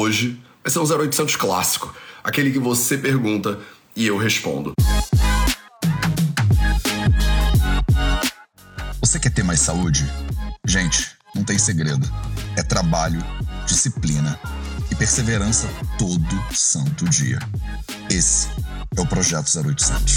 Hoje vai ser um 0800 clássico, aquele que você pergunta e eu respondo. Você quer ter mais saúde? Gente, não tem segredo. É trabalho, disciplina e perseverança todo santo dia. Esse é o Projeto 0800.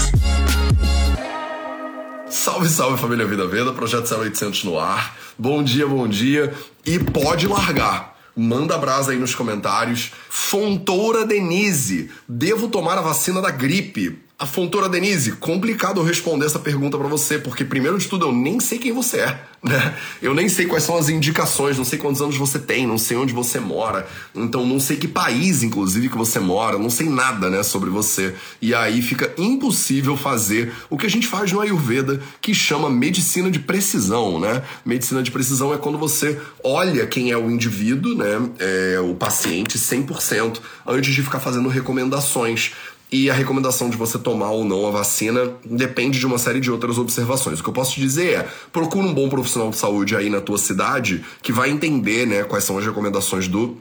Salve, salve família Vida Veda, Projeto 0800 no ar. Bom dia, bom dia. E pode largar. Manda brasa aí nos comentários. Fontoura Denise, devo tomar a vacina da gripe? A Fontoura Denise, complicado responder essa pergunta para você, porque primeiro de tudo eu nem sei quem você é, né? Eu nem sei quais são as indicações, não sei quantos anos você tem, não sei onde você mora, então não sei que país, inclusive, que você mora, não sei nada, né, sobre você. E aí fica impossível fazer o que a gente faz no Ayurveda, que chama medicina de precisão, né? Medicina de precisão é quando você olha quem é o indivíduo, né, é, o paciente 100%, antes de ficar fazendo recomendações. E a recomendação de você tomar ou não a vacina depende de uma série de outras observações. O que eu posso te dizer é: procura um bom profissional de saúde aí na tua cidade que vai entender né, quais são as recomendações do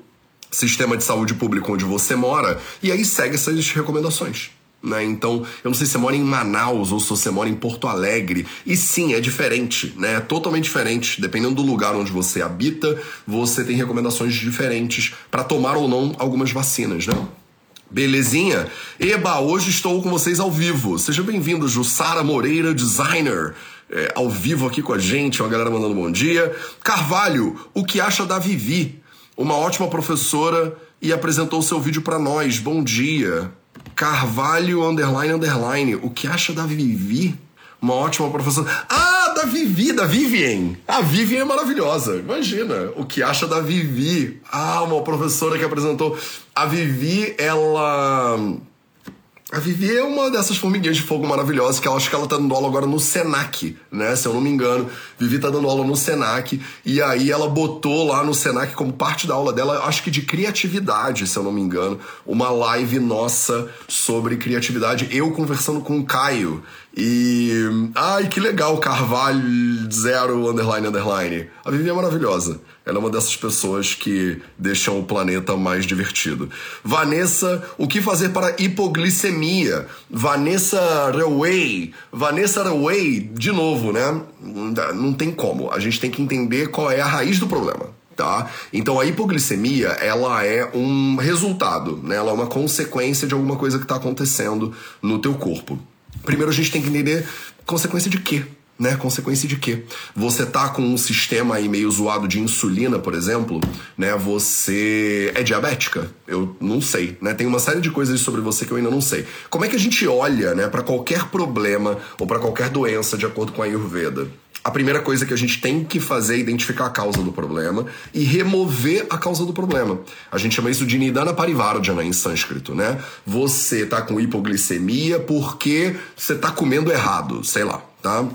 sistema de saúde público onde você mora e aí segue essas recomendações. Né? Então, eu não sei se você mora em Manaus ou se você mora em Porto Alegre. E sim, é diferente, né? É totalmente diferente. Dependendo do lugar onde você habita, você tem recomendações diferentes para tomar ou não algumas vacinas, né? Belezinha? Eba, hoje estou com vocês ao vivo. Seja bem-vindo, Jussara Moreira, designer, é, ao vivo aqui com a gente, uma galera mandando bom dia. Carvalho, o que acha da Vivi? Uma ótima professora e apresentou seu vídeo para nós. Bom dia. Carvalho, underline, underline, o que acha da Vivi? Uma ótima professora. Ah, da Vivi, da Vivien. A Vivien é maravilhosa. Imagina o que acha da Vivi. Ah, uma professora que apresentou. A Vivi, ela. A Vivi é uma dessas formiguinhas de fogo maravilhosas que eu acho que ela tá dando aula agora no Senac, né? Se eu não me engano. Vivi tá dando aula no Senac e aí ela botou lá no Senac como parte da aula dela, acho que de criatividade, se eu não me engano, uma live nossa sobre criatividade. Eu conversando com o Caio, e. Ai, que legal, Carvalho zero underline underline. A Vivi é maravilhosa. Ela é uma dessas pessoas que deixam o planeta mais divertido. Vanessa, o que fazer para hipoglicemia? Vanessa Reway. Vanessa Reway, de novo, né? Não tem como. A gente tem que entender qual é a raiz do problema. Tá? Então a hipoglicemia ela é um resultado, né? ela é uma consequência de alguma coisa que está acontecendo no teu corpo. Primeiro a gente tem que entender consequência de quê? Né? Consequência de quê? Você tá com um sistema aí meio zoado de insulina, por exemplo, né? Você é diabética? Eu não sei, né? Tem uma série de coisas sobre você que eu ainda não sei. Como é que a gente olha, né, para qualquer problema ou para qualquer doença de acordo com a Ayurveda? a primeira coisa que a gente tem que fazer é identificar a causa do problema e remover a causa do problema. A gente chama isso de Nidana Parivardhana em sânscrito, né? Você tá com hipoglicemia porque você tá comendo errado, sei lá, tá?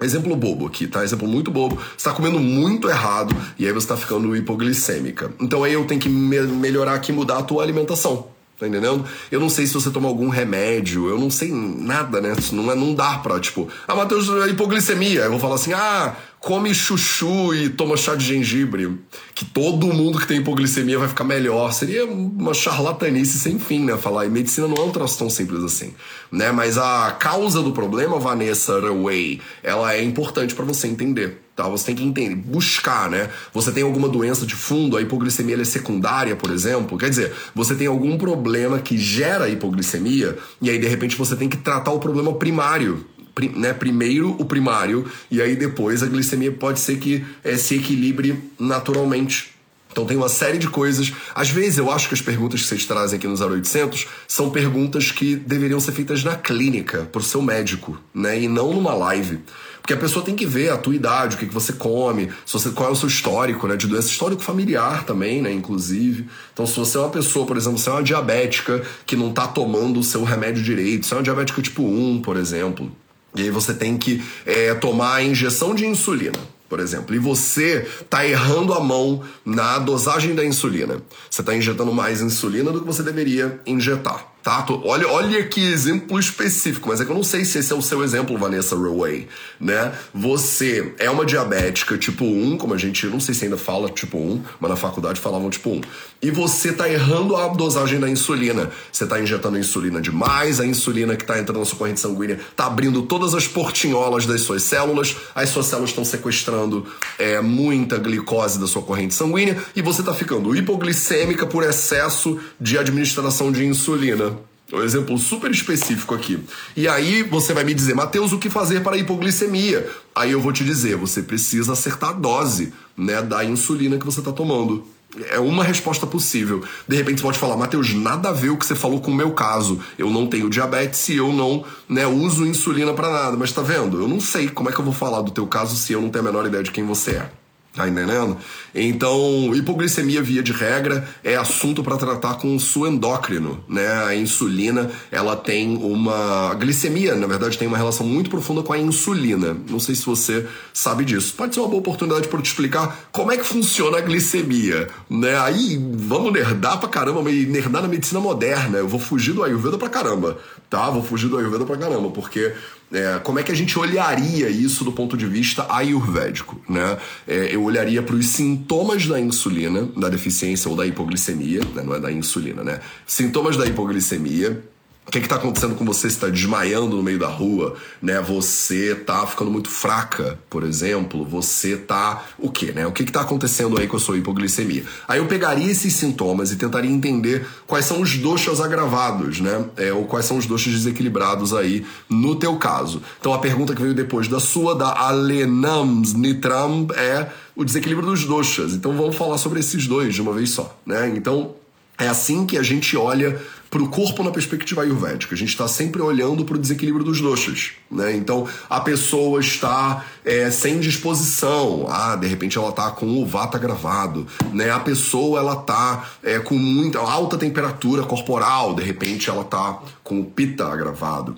Exemplo bobo aqui, tá? Exemplo muito bobo. Você tá comendo muito errado e aí você tá ficando hipoglicêmica. Então aí eu tenho que me melhorar aqui, mudar a tua alimentação. Tá entendendo? Eu não sei se você toma algum remédio, eu não sei nada, né? Não, é, não dá pra, tipo, ah, Matheus, é hipoglicemia. Eu vou falar assim, ah, come chuchu e toma chá de gengibre, que todo mundo que tem hipoglicemia vai ficar melhor. Seria uma charlatanice sem fim, né? Falar, e medicina não é um troço tão simples assim, né? Mas a causa do problema, Vanessa ela é importante para você entender. Tá? Você tem que entender, buscar, né? Você tem alguma doença de fundo, a hipoglicemia é secundária, por exemplo. Quer dizer, você tem algum problema que gera hipoglicemia e aí de repente você tem que tratar o problema primário. Né? Primeiro o primário, e aí depois a glicemia pode ser que é, se equilibre naturalmente. Então tem uma série de coisas. Às vezes eu acho que as perguntas que vocês trazem aqui no 0800 são perguntas que deveriam ser feitas na clínica, por seu médico, né? E não numa live. Porque a pessoa tem que ver a tua idade, o que, que você come, se você, qual é o seu histórico, né? De doença histórico familiar também, né? Inclusive. Então, se você é uma pessoa, por exemplo, você é uma diabética que não tá tomando o seu remédio direito, você é uma diabética tipo 1, por exemplo. E aí você tem que é, tomar a injeção de insulina por exemplo, e você está errando a mão na dosagem da insulina. Você está injetando mais insulina do que você deveria injetar. Tá? Olha, olha que exemplo específico, mas é que eu não sei se esse é o seu exemplo, Vanessa Roway, né? Você é uma diabética tipo 1, como a gente, não sei se ainda fala tipo 1, mas na faculdade falavam tipo 1. E você tá errando a dosagem da insulina. Você tá injetando insulina demais, a insulina que tá entrando na sua corrente sanguínea tá abrindo todas as portinholas das suas células, as suas células estão sequestrando é, muita glicose da sua corrente sanguínea e você tá ficando hipoglicêmica por excesso de administração de insulina. Um exemplo super específico aqui. E aí você vai me dizer, Mateus, o que fazer para a hipoglicemia? Aí eu vou te dizer, você precisa acertar a dose né, da insulina que você está tomando. É uma resposta possível. De repente você pode falar, Mateus, nada a ver o que você falou com o meu caso. Eu não tenho diabetes e eu não né, uso insulina para nada. Mas tá vendo? Eu não sei como é que eu vou falar do teu caso se eu não tenho a menor ideia de quem você é. Tá entendendo? Então, hipoglicemia, via de regra, é assunto para tratar com o seu endócrino, né? A insulina, ela tem uma. A glicemia, na verdade, tem uma relação muito profunda com a insulina. Não sei se você sabe disso. Pode ser uma boa oportunidade para eu te explicar como é que funciona a glicemia, né? Aí, vamos nerdar pra caramba, nerdar na medicina moderna. Eu vou fugir do Ayurveda pra caramba, tá? Vou fugir do Ayurveda pra caramba, porque é, como é que a gente olharia isso do ponto de vista ayurvédico? Né? É, eu olharia para os sintomas da insulina, da deficiência ou da hipoglicemia, né? não é da insulina, né? Sintomas da hipoglicemia o que está acontecendo com você? Você está desmaiando no meio da rua, né? Você está ficando muito fraca, por exemplo. Você está o quê, né? O que está acontecendo aí com a sua hipoglicemia? Aí eu pegaria esses sintomas e tentaria entender quais são os doxas agravados, né? É, ou quais são os doxas desequilibrados aí no teu caso. Então a pergunta que veio depois da sua, da Alenams Nitram, é o desequilíbrio dos doxas. Então vamos falar sobre esses dois de uma vez só, né? Então é assim que a gente olha para o corpo na perspectiva ayurvédica. A gente está sempre olhando para o desequilíbrio dos doshas. Né? Então, a pessoa está é, sem disposição. Ah, de repente ela está com o vata gravado. Né? A pessoa ela está é, com muita alta temperatura corporal. De repente ela está com o pita agravado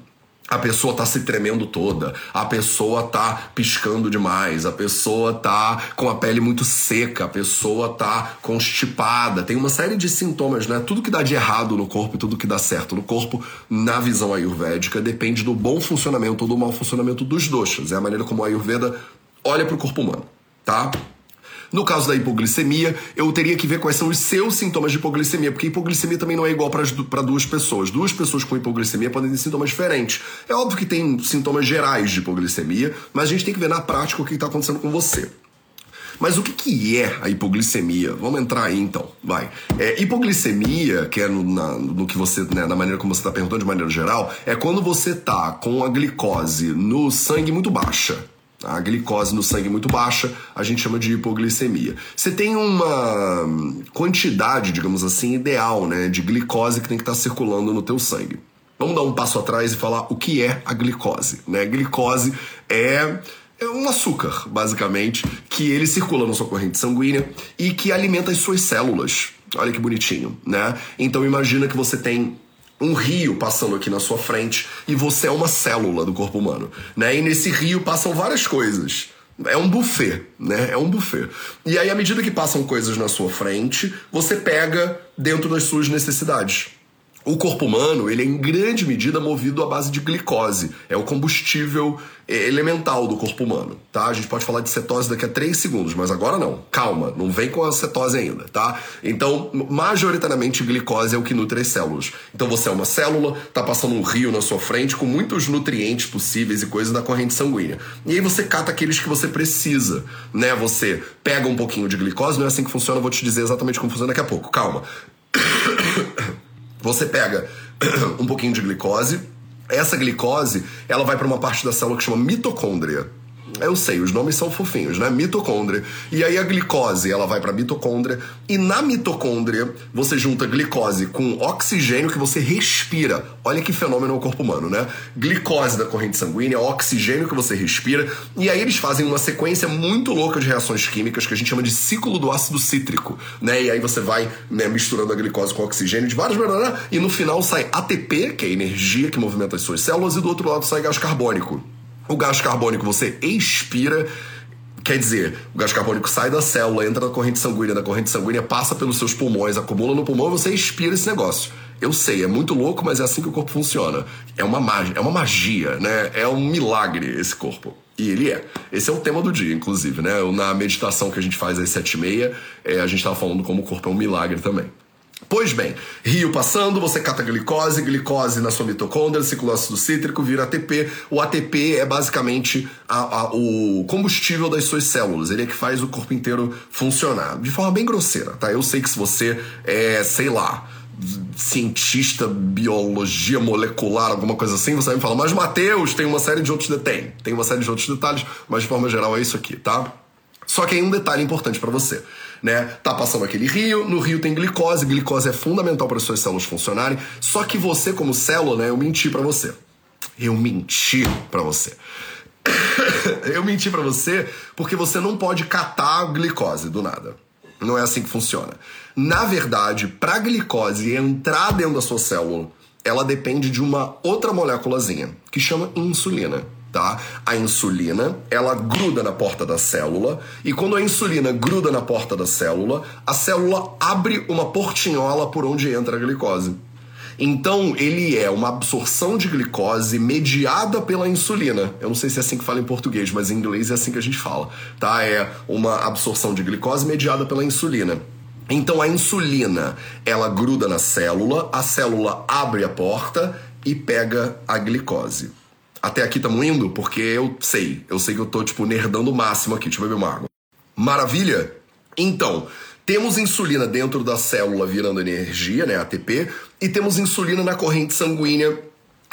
a pessoa tá se tremendo toda, a pessoa tá piscando demais, a pessoa tá com a pele muito seca, a pessoa tá constipada, tem uma série de sintomas, né? Tudo que dá de errado no corpo e tudo que dá certo no corpo, na visão ayurvédica, depende do bom funcionamento ou do mau funcionamento dos doshas. É a maneira como a ayurveda olha para o corpo humano, tá? No caso da hipoglicemia, eu teria que ver quais são os seus sintomas de hipoglicemia, porque hipoglicemia também não é igual para duas pessoas. Duas pessoas com hipoglicemia podem ter sintomas diferentes. É óbvio que tem sintomas gerais de hipoglicemia, mas a gente tem que ver na prática o que está acontecendo com você. Mas o que, que é a hipoglicemia? Vamos entrar aí então, vai. É, hipoglicemia, que é no, na, no que você, né, na maneira como você está perguntando de maneira geral, é quando você tá com a glicose no sangue muito baixa a glicose no sangue muito baixa, a gente chama de hipoglicemia. Você tem uma quantidade, digamos assim, ideal, né, de glicose que tem que estar tá circulando no teu sangue. Vamos dar um passo atrás e falar o que é a glicose, né? Glicose é é um açúcar, basicamente, que ele circula na sua corrente sanguínea e que alimenta as suas células. Olha que bonitinho, né? Então imagina que você tem um rio passando aqui na sua frente e você é uma célula do corpo humano, né? E nesse rio passam várias coisas. É um buffet, né? É um buffet. E aí, à medida que passam coisas na sua frente, você pega dentro das suas necessidades. O corpo humano, ele é em grande medida movido à base de glicose. É o combustível é, elemental do corpo humano, tá? A gente pode falar de cetose daqui a 3 segundos, mas agora não. Calma, não vem com a cetose ainda, tá? Então, majoritariamente, glicose é o que nutre as células. Então, você é uma célula, tá passando um rio na sua frente com muitos nutrientes possíveis e coisas da corrente sanguínea. E aí você cata aqueles que você precisa, né? Você pega um pouquinho de glicose, não é assim que funciona, eu vou te dizer exatamente como funciona daqui a pouco. Calma. Você pega um pouquinho de glicose, essa glicose, ela vai para uma parte da célula que chama mitocôndria. Eu sei, os nomes são fofinhos, né? Mitocôndria. E aí a glicose, ela vai para mitocôndria e na mitocôndria você junta glicose com oxigênio que você respira. Olha que fenômeno no corpo humano, né? Glicose da corrente sanguínea, oxigênio que você respira. E aí eles fazem uma sequência muito louca de reações químicas que a gente chama de ciclo do ácido cítrico, né? E aí você vai né, misturando a glicose com oxigênio de várias maneiras e no final sai ATP, que é a energia que movimenta as suas células, e do outro lado sai gás carbônico. O gás carbônico você expira Quer dizer, o gás carbônico sai da célula, entra na corrente sanguínea, da corrente sanguínea passa pelos seus pulmões, acumula no pulmão e você expira esse negócio. Eu sei, é muito louco, mas é assim que o corpo funciona. É uma magia, é uma magia, né? É um milagre esse corpo. E ele é. Esse é o tema do dia, inclusive, né? Na meditação que a gente faz às sete e meia, é, a gente estava falando como o corpo é um milagre também. Pois bem, rio passando, você cata glicose, glicose na sua mitocôndria, ciclo ácido cítrico, vira ATP. O ATP é basicamente a, a, o combustível das suas células, ele é que faz o corpo inteiro funcionar. De forma bem grosseira, tá? Eu sei que se você é, sei lá, cientista, biologia molecular, alguma coisa assim, você vai me falar, mas Mateus, tem uma série de outros detalhes. Tem uma série de outros detalhes, mas de forma geral é isso aqui, tá? Só que aí um detalhe importante para você né? Tá passando aquele rio, no rio tem glicose, glicose é fundamental para as suas células funcionarem. Só que você, como célula, né, eu menti para você. Eu menti para você. eu menti para você porque você não pode catar a glicose do nada. Não é assim que funciona. Na verdade, para a glicose entrar dentro da sua célula, ela depende de uma outra moléculazinha que chama insulina tá? A insulina, ela gruda na porta da célula e quando a insulina gruda na porta da célula, a célula abre uma portinhola por onde entra a glicose. Então, ele é uma absorção de glicose mediada pela insulina. Eu não sei se é assim que fala em português, mas em inglês é assim que a gente fala, tá? É uma absorção de glicose mediada pela insulina. Então, a insulina, ela gruda na célula, a célula abre a porta e pega a glicose. Até aqui estamos indo? Porque eu sei. Eu sei que eu tô, tipo, nerdando o máximo aqui. Deixa eu beber uma água. Maravilha? Então, temos insulina dentro da célula virando energia, né, ATP, e temos insulina na corrente sanguínea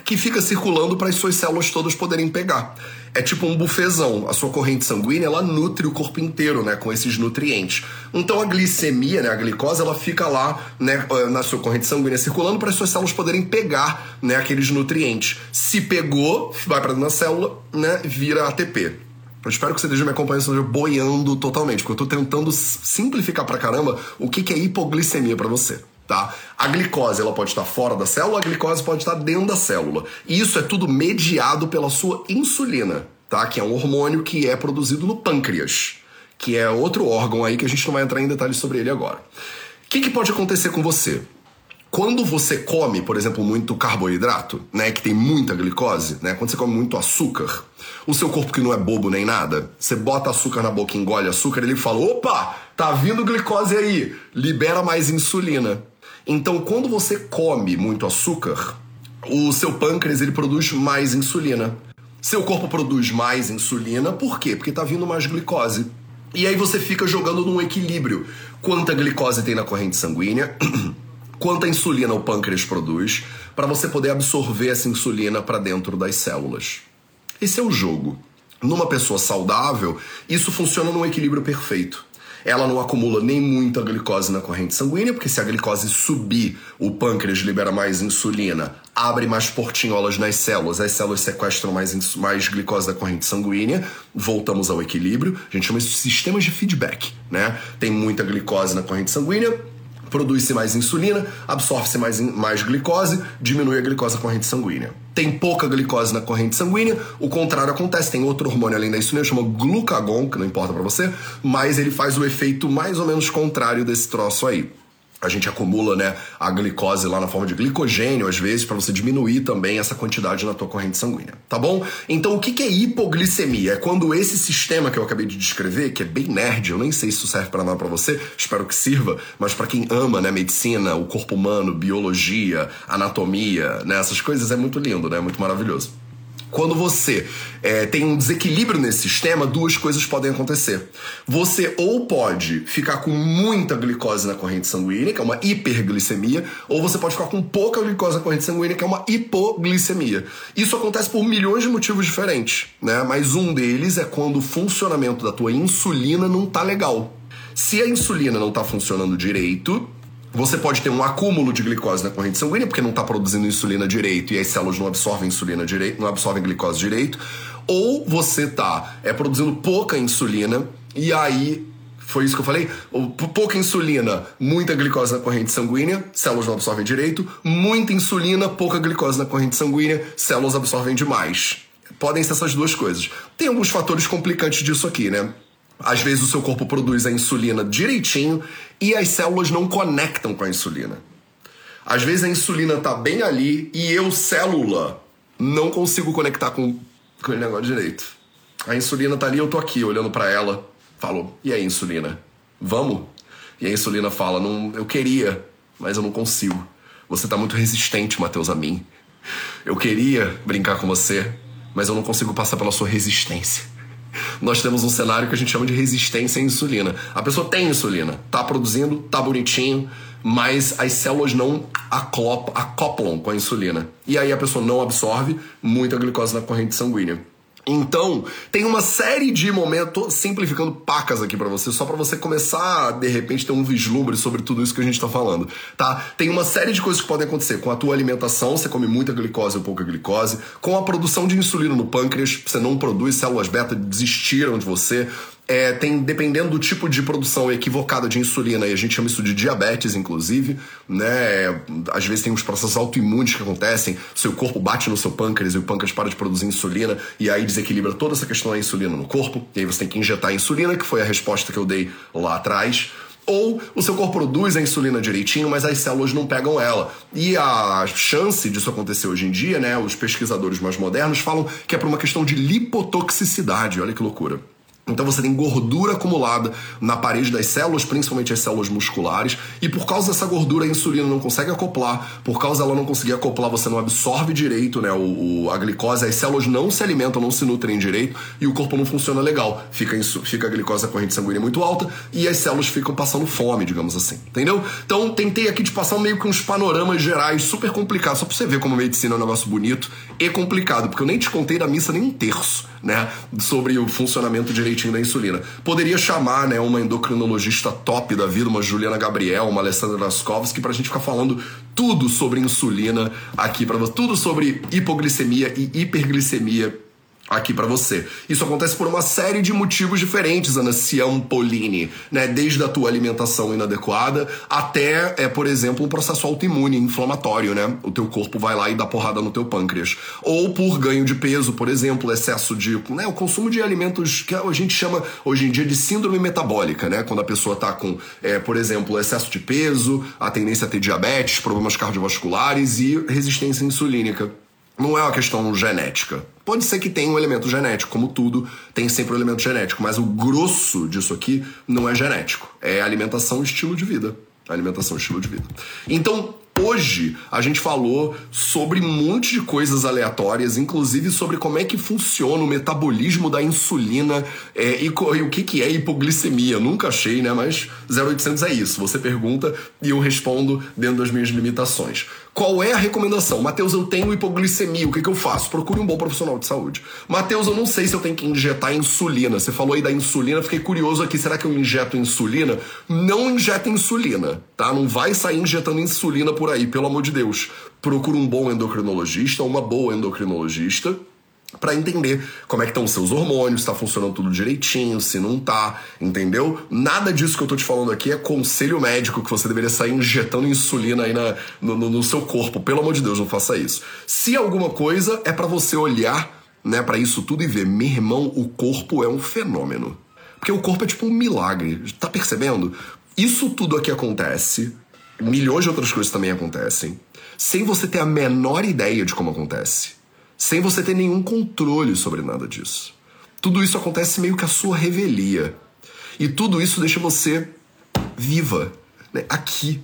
que fica circulando para as suas células todas poderem pegar. É tipo um bufezão. A sua corrente sanguínea, ela nutre o corpo inteiro, né, com esses nutrientes. Então a glicemia, né, a glicose, ela fica lá, né, na sua corrente sanguínea circulando para as suas células poderem pegar, né, aqueles nutrientes. Se pegou, vai para dentro da célula, né, vira ATP. Eu espero que você esteja me acompanhando, esteja boiando totalmente, porque eu estou tentando simplificar pra caramba o que, que é hipoglicemia para você tá? A glicose ela pode estar fora da célula, a glicose pode estar dentro da célula. E isso é tudo mediado pela sua insulina, tá? Que é um hormônio que é produzido no pâncreas, que é outro órgão aí que a gente não vai entrar em detalhes sobre ele agora. O que, que pode acontecer com você? Quando você come, por exemplo, muito carboidrato, né, que tem muita glicose, né, quando você come muito açúcar, o seu corpo que não é bobo nem nada, você bota açúcar na boca, engole açúcar, ele fala: "Opa, tá vindo glicose aí, libera mais insulina". Então, quando você come muito açúcar, o seu pâncreas ele produz mais insulina. Seu corpo produz mais insulina, por quê? Porque está vindo mais glicose. E aí você fica jogando num equilíbrio. Quanta glicose tem na corrente sanguínea, quanta insulina o pâncreas produz, para você poder absorver essa insulina para dentro das células. Esse é o jogo. Numa pessoa saudável, isso funciona num equilíbrio perfeito ela não acumula nem muita glicose na corrente sanguínea, porque se a glicose subir, o pâncreas libera mais insulina, abre mais portinholas nas células, as células sequestram mais, mais glicose da corrente sanguínea, voltamos ao equilíbrio. A gente chama isso de sistemas de feedback, né? Tem muita glicose na corrente sanguínea, produz-se mais insulina, absorve-se mais, mais glicose, diminui a glicose na corrente sanguínea. Tem pouca glicose na corrente sanguínea, o contrário acontece, tem outro hormônio além da insulina, chama glucagon, que não importa para você, mas ele faz o efeito mais ou menos contrário desse troço aí a gente acumula né, a glicose lá na forma de glicogênio, às vezes, para você diminuir também essa quantidade na tua corrente sanguínea, tá bom? Então, o que é hipoglicemia? É quando esse sistema que eu acabei de descrever, que é bem nerd, eu nem sei se isso serve para nada para você, espero que sirva, mas para quem ama né, medicina, o corpo humano, biologia, anatomia, né, essas coisas, é muito lindo, né? Muito maravilhoso. Quando você é, tem um desequilíbrio nesse sistema, duas coisas podem acontecer. Você ou pode ficar com muita glicose na corrente sanguínea, que é uma hiperglicemia, ou você pode ficar com pouca glicose na corrente sanguínea, que é uma hipoglicemia. Isso acontece por milhões de motivos diferentes, né? Mas um deles é quando o funcionamento da tua insulina não tá legal. Se a insulina não tá funcionando direito, você pode ter um acúmulo de glicose na corrente sanguínea, porque não está produzindo insulina direito e as células não absorvem insulina direito, não absorvem glicose direito. Ou você está é, produzindo pouca insulina e aí foi isso que eu falei? Pouca insulina, muita glicose na corrente sanguínea, células não absorvem direito. Muita insulina, pouca glicose na corrente sanguínea, células absorvem demais. Podem ser essas duas coisas. Tem alguns fatores complicantes disso aqui, né? Às vezes o seu corpo produz a insulina direitinho e as células não conectam com a insulina. Às vezes a insulina tá bem ali e eu, célula, não consigo conectar com, com o negócio direito. A insulina tá ali, eu tô aqui olhando para ela, falo: "E aí, insulina? Vamos?" E a insulina fala: "Não, eu queria, mas eu não consigo. Você tá muito resistente, Matheus, a mim. Eu queria brincar com você, mas eu não consigo passar pela sua resistência." Nós temos um cenário que a gente chama de resistência à insulina. A pessoa tem insulina, tá produzindo, tá bonitinho, mas as células não acoplam com a insulina. E aí a pessoa não absorve muita glicose na corrente sanguínea. Então, tem uma série de momentos, simplificando pacas aqui para você, só para você começar de repente, ter um vislumbre sobre tudo isso que a gente tá falando, tá? Tem uma série de coisas que podem acontecer. Com a tua alimentação, você come muita glicose ou pouca glicose, com a produção de insulina no pâncreas, você não produz, células beta desistiram de você, é, tem, dependendo do tipo de produção equivocada de insulina, e a gente chama isso de diabetes, inclusive, né? Às vezes tem uns processos autoimunes que acontecem, seu corpo bate no seu pâncreas e o pâncreas para de produzir insulina, e aí desequilibra toda essa questão da insulina no corpo, e aí você tem que injetar insulina, que foi a resposta que eu dei lá atrás. Ou o seu corpo produz a insulina direitinho, mas as células não pegam ela. E a chance disso acontecer hoje em dia, né? Os pesquisadores mais modernos falam que é por uma questão de lipotoxicidade. Olha que loucura. Então você tem gordura acumulada na parede das células, principalmente as células musculares, e por causa dessa gordura a insulina não consegue acoplar, por causa dela não conseguir acoplar, você não absorve direito né, o, o, a glicose, as células não se alimentam, não se nutrem direito e o corpo não funciona legal. Fica, fica a glicose, a corrente sanguínea muito alta e as células ficam passando fome, digamos assim, entendeu? Então tentei aqui de passar meio que uns panoramas gerais super complicados, só pra você ver como medicina é um negócio bonito e complicado, porque eu nem te contei da missa nem um terço, né, sobre o funcionamento direito direitinho da insulina. Poderia chamar, né, uma endocrinologista top da vida, uma Juliana Gabriel, uma Alessandra Laskovski, pra gente ficar falando tudo sobre insulina aqui para tudo sobre hipoglicemia e hiperglicemia aqui para você. Isso acontece por uma série de motivos diferentes, Ana Ciampolini, né? Desde a tua alimentação inadequada até, é, por exemplo, um processo autoimune inflamatório, né? O teu corpo vai lá e dá porrada no teu pâncreas. Ou por ganho de peso, por exemplo, excesso de, né, o consumo de alimentos que a gente chama hoje em dia de síndrome metabólica, né? Quando a pessoa tá com, é, por exemplo, excesso de peso, a tendência a ter diabetes, problemas cardiovasculares e resistência insulínica não é uma questão genética. Pode ser que tenha um elemento genético, como tudo tem sempre um elemento genético, mas o grosso disso aqui não é genético. É alimentação e estilo de vida. Alimentação e estilo de vida. Então, Hoje a gente falou sobre um monte de coisas aleatórias, inclusive sobre como é que funciona o metabolismo da insulina é, e, e, o que, que é hipoglicemia. Nunca achei, né? Mas 0800 é isso. Você pergunta e eu respondo dentro das minhas limitações. Qual é a recomendação? Mateus, eu tenho hipoglicemia, o que, que eu faço? Procure um bom profissional de saúde. Mateus, eu não sei se eu tenho que injetar insulina. Você falou aí da insulina, fiquei curioso aqui, será que eu injeto insulina? Não injeta insulina, tá? Não vai sair injetando insulina por aí, pelo amor de Deus. Procure um bom endocrinologista, uma boa endocrinologista para entender como é que estão os seus hormônios, se tá funcionando tudo direitinho, se não tá, entendeu? Nada disso que eu tô te falando aqui é conselho médico que você deveria sair injetando insulina aí na, no, no seu corpo. Pelo amor de Deus, não faça isso. Se alguma coisa é para você olhar, né, para isso tudo e ver, meu irmão, o corpo é um fenômeno. Porque o corpo é tipo um milagre, tá percebendo? Isso tudo aqui acontece, milhões de outras coisas também acontecem, sem você ter a menor ideia de como acontece sem você ter nenhum controle sobre nada disso. Tudo isso acontece meio que a sua revelia. E tudo isso deixa você viva, né? aqui,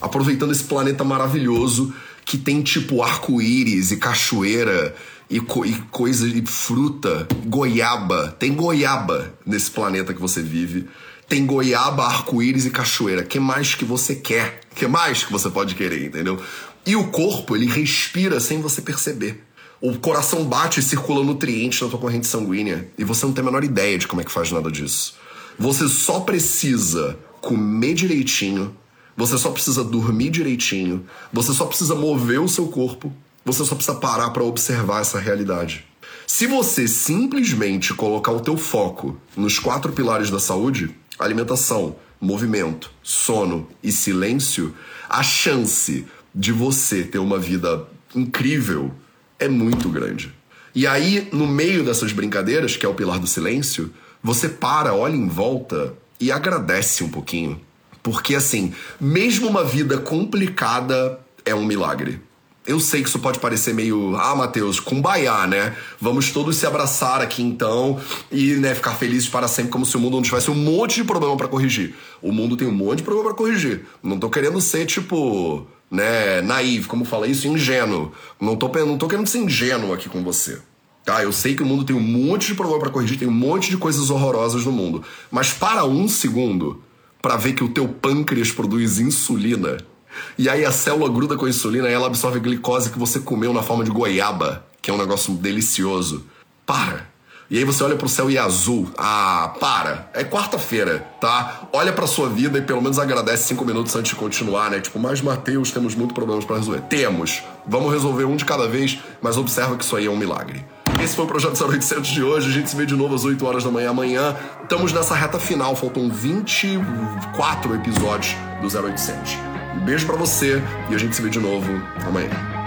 aproveitando esse planeta maravilhoso que tem tipo arco-íris e cachoeira e, co e coisa e fruta, goiaba. Tem goiaba nesse planeta que você vive. Tem goiaba, arco-íris e cachoeira. Que mais que você quer? Que mais que você pode querer, entendeu? E o corpo, ele respira sem você perceber. O coração bate e circula nutrientes na tua corrente sanguínea e você não tem a menor ideia de como é que faz nada disso. Você só precisa comer direitinho, você só precisa dormir direitinho, você só precisa mover o seu corpo, você só precisa parar para observar essa realidade. Se você simplesmente colocar o teu foco nos quatro pilares da saúde, alimentação, movimento, sono e silêncio, a chance de você ter uma vida incrível é muito grande. E aí, no meio dessas brincadeiras, que é o pilar do silêncio, você para, olha em volta e agradece um pouquinho. Porque, assim, mesmo uma vida complicada é um milagre. Eu sei que isso pode parecer meio, ah, Matheus, cumbaiá, né? Vamos todos se abraçar aqui então e né, ficar felizes para sempre, como se o mundo não tivesse um monte de problema para corrigir. O mundo tem um monte de problema para corrigir. Não tô querendo ser, tipo, né, naive, como fala isso, ingênuo. Não tô, não tô querendo ser ingênuo aqui com você. Tá, eu sei que o mundo tem um monte de problema para corrigir, tem um monte de coisas horrorosas no mundo. Mas para um segundo, para ver que o teu pâncreas produz insulina, e aí a célula gruda com a insulina e ela absorve a glicose que você comeu na forma de goiaba, que é um negócio delicioso. Para. E aí você olha pro céu e é azul. Ah, para. É quarta-feira, tá? Olha pra sua vida e pelo menos agradece cinco minutos antes de continuar, né? Tipo, mas Mateus, temos muitos problemas para resolver. Temos. Vamos resolver um de cada vez, mas observa que isso aí é um milagre. Esse foi o Projeto 0800 de hoje. A gente se vê de novo às 8 horas da manhã amanhã. Estamos nessa reta final. Faltam 24 episódios do 0800. Um beijo para você e a gente se vê de novo amanhã.